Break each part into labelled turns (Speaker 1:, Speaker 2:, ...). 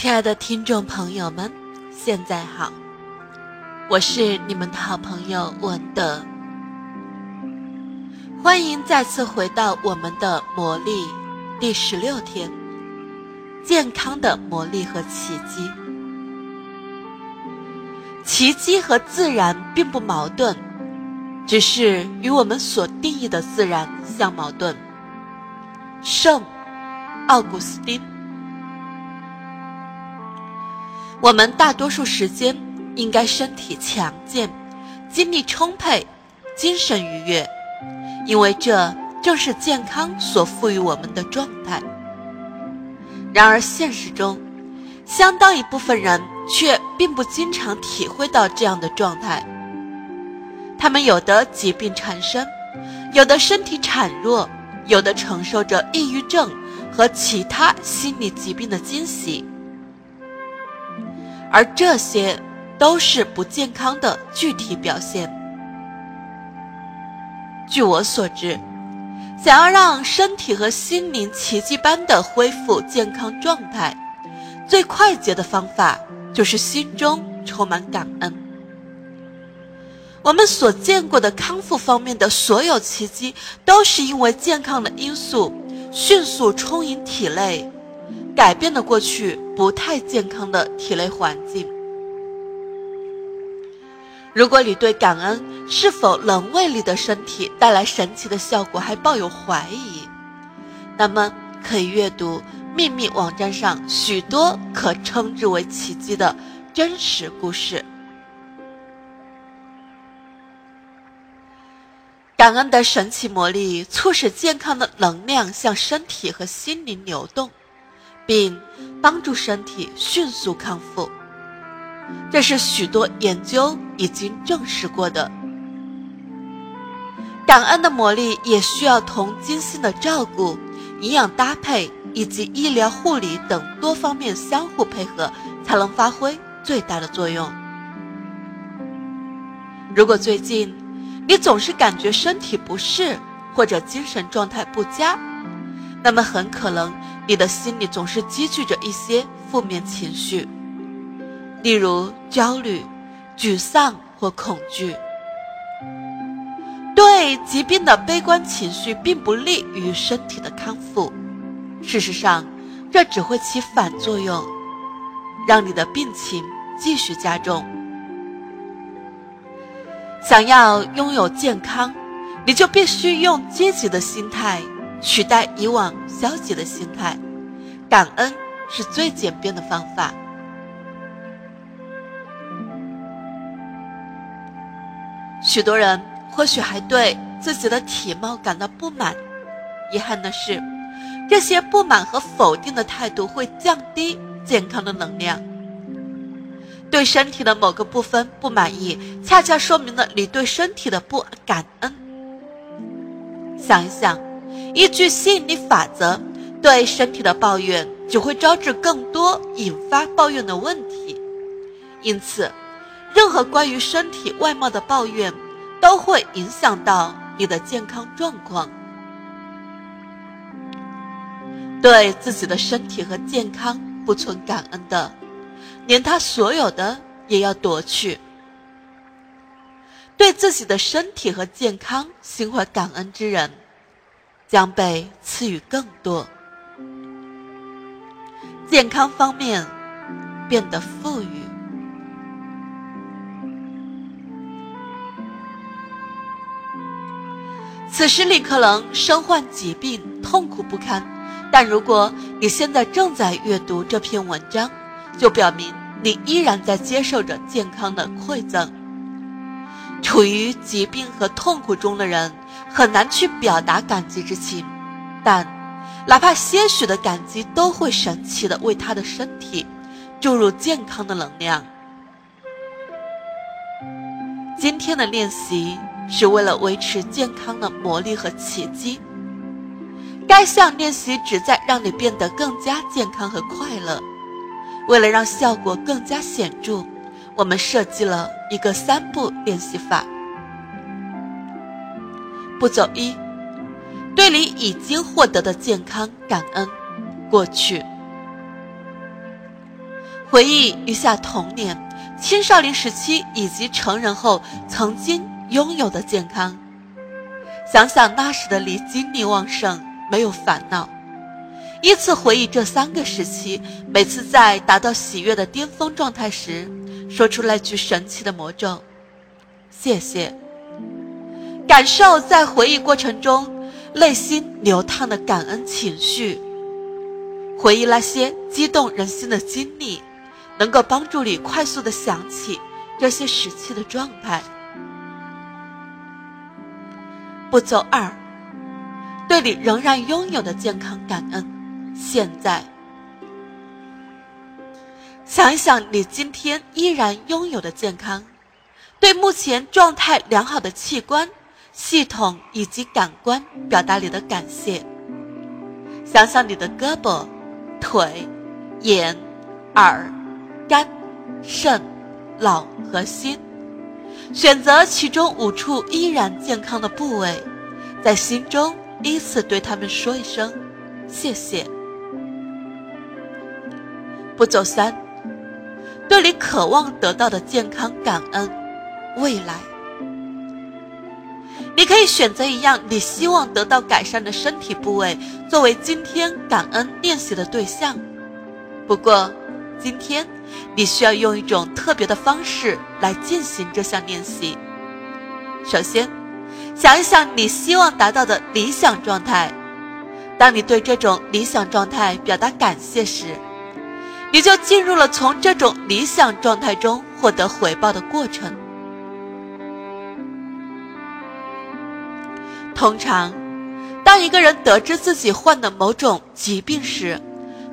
Speaker 1: 亲爱的听众朋友们，现在好，我是你们的好朋友文德，欢迎再次回到我们的魔力第十六天，健康的魔力和奇迹。奇迹和自然并不矛盾，只是与我们所定义的自然相矛盾。圣奥古斯丁。我们大多数时间应该身体强健，精力充沛，精神愉悦，因为这正是健康所赋予我们的状态。然而，现实中，相当一部分人却并不经常体会到这样的状态。他们有的疾病缠身，有的身体孱弱，有的承受着抑郁症和其他心理疾病的惊袭。而这些都是不健康的具体表现。据我所知，想要让身体和心灵奇迹般的恢复健康状态，最快捷的方法就是心中充满感恩。我们所见过的康复方面的所有奇迹，都是因为健康的因素迅速充盈体内。改变了过去不太健康的体内环境。如果你对感恩是否能为你的身体带来神奇的效果还抱有怀疑，那么可以阅读秘密网站上许多可称之为奇迹的真实故事。感恩的神奇魔力促使健康的能量向身体和心灵流动。并帮助身体迅速康复，这是许多研究已经证实过的。感恩的魔力也需要同精心的照顾、营养搭配以及医疗护理等多方面相互配合，才能发挥最大的作用。如果最近你总是感觉身体不适或者精神状态不佳，那么很可能。你的心里总是积聚着一些负面情绪，例如焦虑、沮丧或恐惧。对疾病的悲观情绪并不利于身体的康复，事实上，这只会起反作用，让你的病情继续加重。想要拥有健康，你就必须用积极的心态。取代以往消极的心态，感恩是最简便的方法。许多人或许还对自己的体貌感到不满，遗憾的是，这些不满和否定的态度会降低健康的能量。对身体的某个部分不满意，恰恰说明了你对身体的不感恩。想一想。依据吸引力法则，对身体的抱怨只会招致更多引发抱怨的问题。因此，任何关于身体外貌的抱怨都会影响到你的健康状况。对自己的身体和健康不存感恩的，连他所有的也要夺去；对自己的身体和健康心怀感恩之人。将被赐予更多，健康方面变得富裕。此时你可能身患疾病，痛苦不堪，但如果你现在正在阅读这篇文章，就表明你依然在接受着健康的馈赠。处于疾病和痛苦中的人。很难去表达感激之情，但哪怕些许的感激都会神奇的为他的身体注入健康的能量。今天的练习是为了维持健康的魔力和奇迹。该项练习旨在让你变得更加健康和快乐。为了让效果更加显著，我们设计了一个三步练习法。步骤一：对你已经获得的健康感恩。过去。回忆一下童年、青少年时期以及成人后曾经拥有的健康，想想那时的你精力旺盛，没有烦恼。依次回忆这三个时期，每次在达到喜悦的巅峰状态时，说出那句神奇的魔咒：“谢谢。”感受在回忆过程中内心流淌的感恩情绪，回忆那些激动人心的经历，能够帮助你快速的想起这些时期的状态。步骤二，对你仍然拥有的健康感恩。现在，想一想你今天依然拥有的健康，对目前状态良好的器官、系统以及感官表达你的感谢。想想你的胳膊、腿、眼、耳、肝、肾、脑和心，选择其中五处依然健康的部位，在心中依次对他们说一声谢谢。步骤三，对你渴望得到的健康感恩，未来，你可以选择一样你希望得到改善的身体部位作为今天感恩练习的对象。不过，今天你需要用一种特别的方式来进行这项练习。首先，想一想你希望达到的理想状态。当你对这种理想状态表达感谢时，你就进入了从这种理想状态中获得回报的过程。通常，当一个人得知自己患的某种疾病时，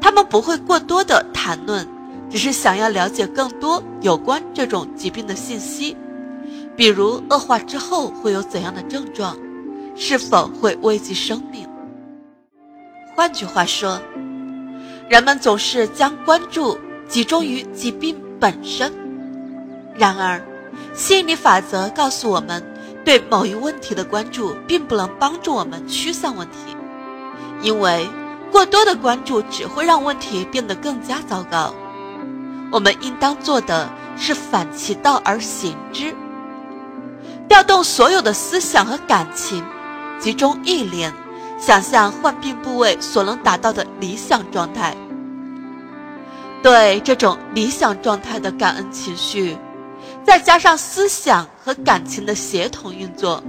Speaker 1: 他们不会过多的谈论，只是想要了解更多有关这种疾病的信息，比如恶化之后会有怎样的症状，是否会危及生命。换句话说。人们总是将关注集中于疾病本身，然而，吸引力法则告诉我们，对某一问题的关注并不能帮助我们驱散问题，因为过多的关注只会让问题变得更加糟糕。我们应当做的是反其道而行之，调动所有的思想和感情，集中意念。想象患病部位所能达到的理想状态，对这种理想状态的感恩情绪，再加上思想和感情的协同运作，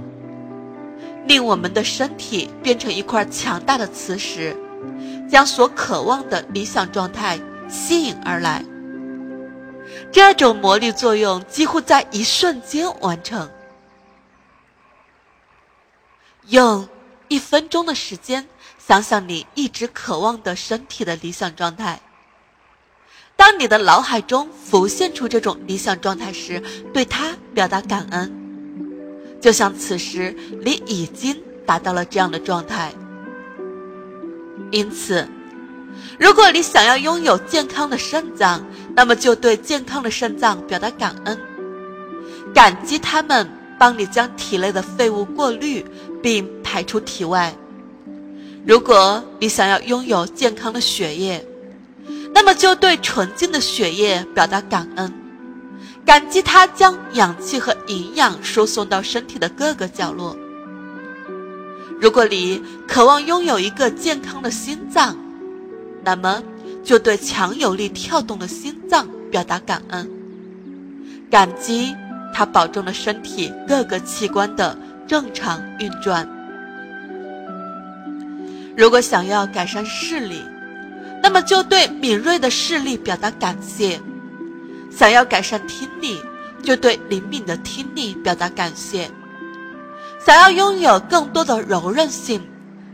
Speaker 1: 令我们的身体变成一块强大的磁石，将所渴望的理想状态吸引而来。这种魔力作用几乎在一瞬间完成。用。一分钟的时间，想想你一直渴望的身体的理想状态。当你的脑海中浮现出这种理想状态时，对它表达感恩，就像此时你已经达到了这样的状态。因此，如果你想要拥有健康的肾脏，那么就对健康的肾脏表达感恩，感激他们。帮你将体内的废物过滤并排出体外。如果你想要拥有健康的血液，那么就对纯净的血液表达感恩，感激它将氧气和营养输送到身体的各个角落。如果你渴望拥有一个健康的心脏，那么就对强有力跳动的心脏表达感恩，感激。它保证了身体各个器官的正常运转。如果想要改善视力，那么就对敏锐的视力表达感谢；想要改善听力，就对灵敏的听力表达感谢；想要拥有更多的柔韧性，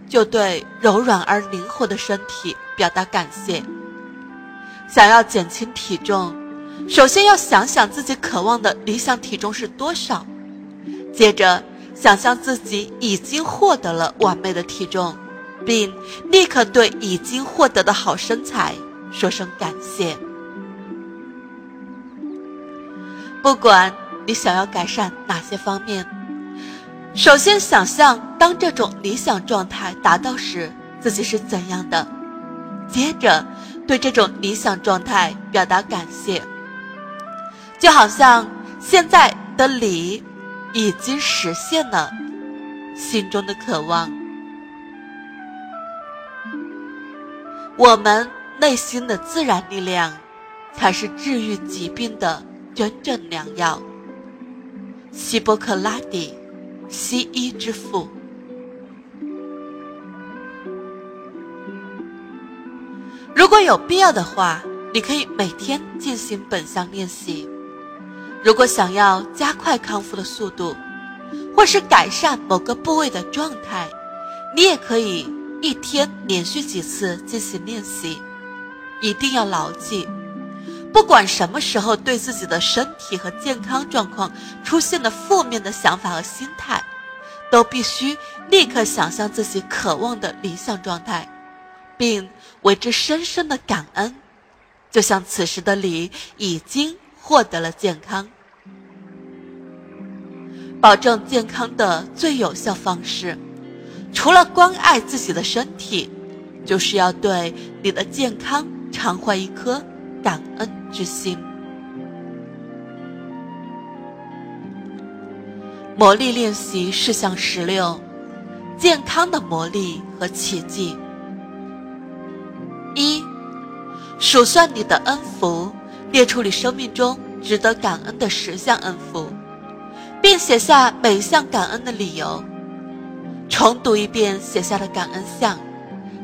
Speaker 1: 就对柔软而灵活的身体表达感谢；想要减轻体重。首先要想想自己渴望的理想体重是多少，接着想象自己已经获得了完美的体重，并立刻对已经获得的好身材说声感谢。不管你想要改善哪些方面，首先想象当这种理想状态达到时自己是怎样的，接着。对这种理想状态表达感谢，就好像现在的你已经实现了心中的渴望。我们内心的自然力量，才是治愈疾病的真正良药。希波克拉底，西医之父。如果有必要的话，你可以每天进行本项练习。如果想要加快康复的速度，或是改善某个部位的状态，你也可以一天连续几次进行练习。一定要牢记，不管什么时候对自己的身体和健康状况出现了负面的想法和心态，都必须立刻想象自己渴望的理想状态。并为之深深的感恩，就像此时的你已经获得了健康。保证健康的最有效方式，除了关爱自己的身体，就是要对你的健康常怀一颗感恩之心。魔力练习事项十六：健康的魔力和奇迹。一，数算你的恩福，列出你生命中值得感恩的十项恩福，并写下每项感恩的理由。重读一遍写下的感恩像，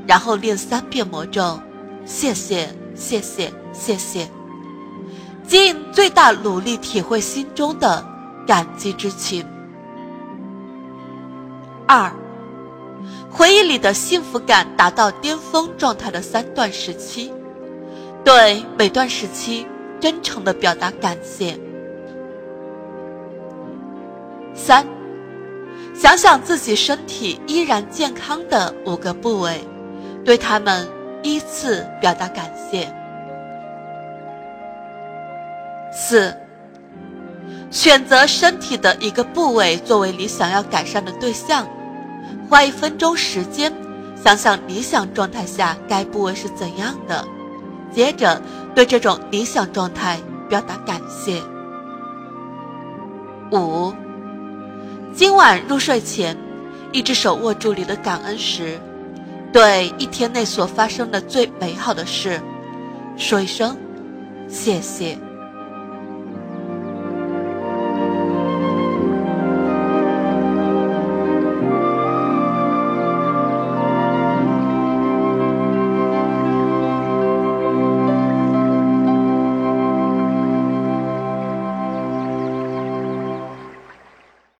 Speaker 1: 然后念三遍魔咒：谢谢，谢谢，谢谢。尽最大努力体会心中的感激之情。二。回忆里的幸福感达到巅峰状态的三段时期，对每段时期真诚的表达感谢。三，想想自己身体依然健康的五个部位，对他们依次表达感谢。四，选择身体的一个部位作为你想要改善的对象。花一分钟时间，想想理想状态下该部位是怎样的，接着对这种理想状态表达感谢。五，今晚入睡前，一只手握住你的感恩石，对一天内所发生的最美好的事，说一声谢谢。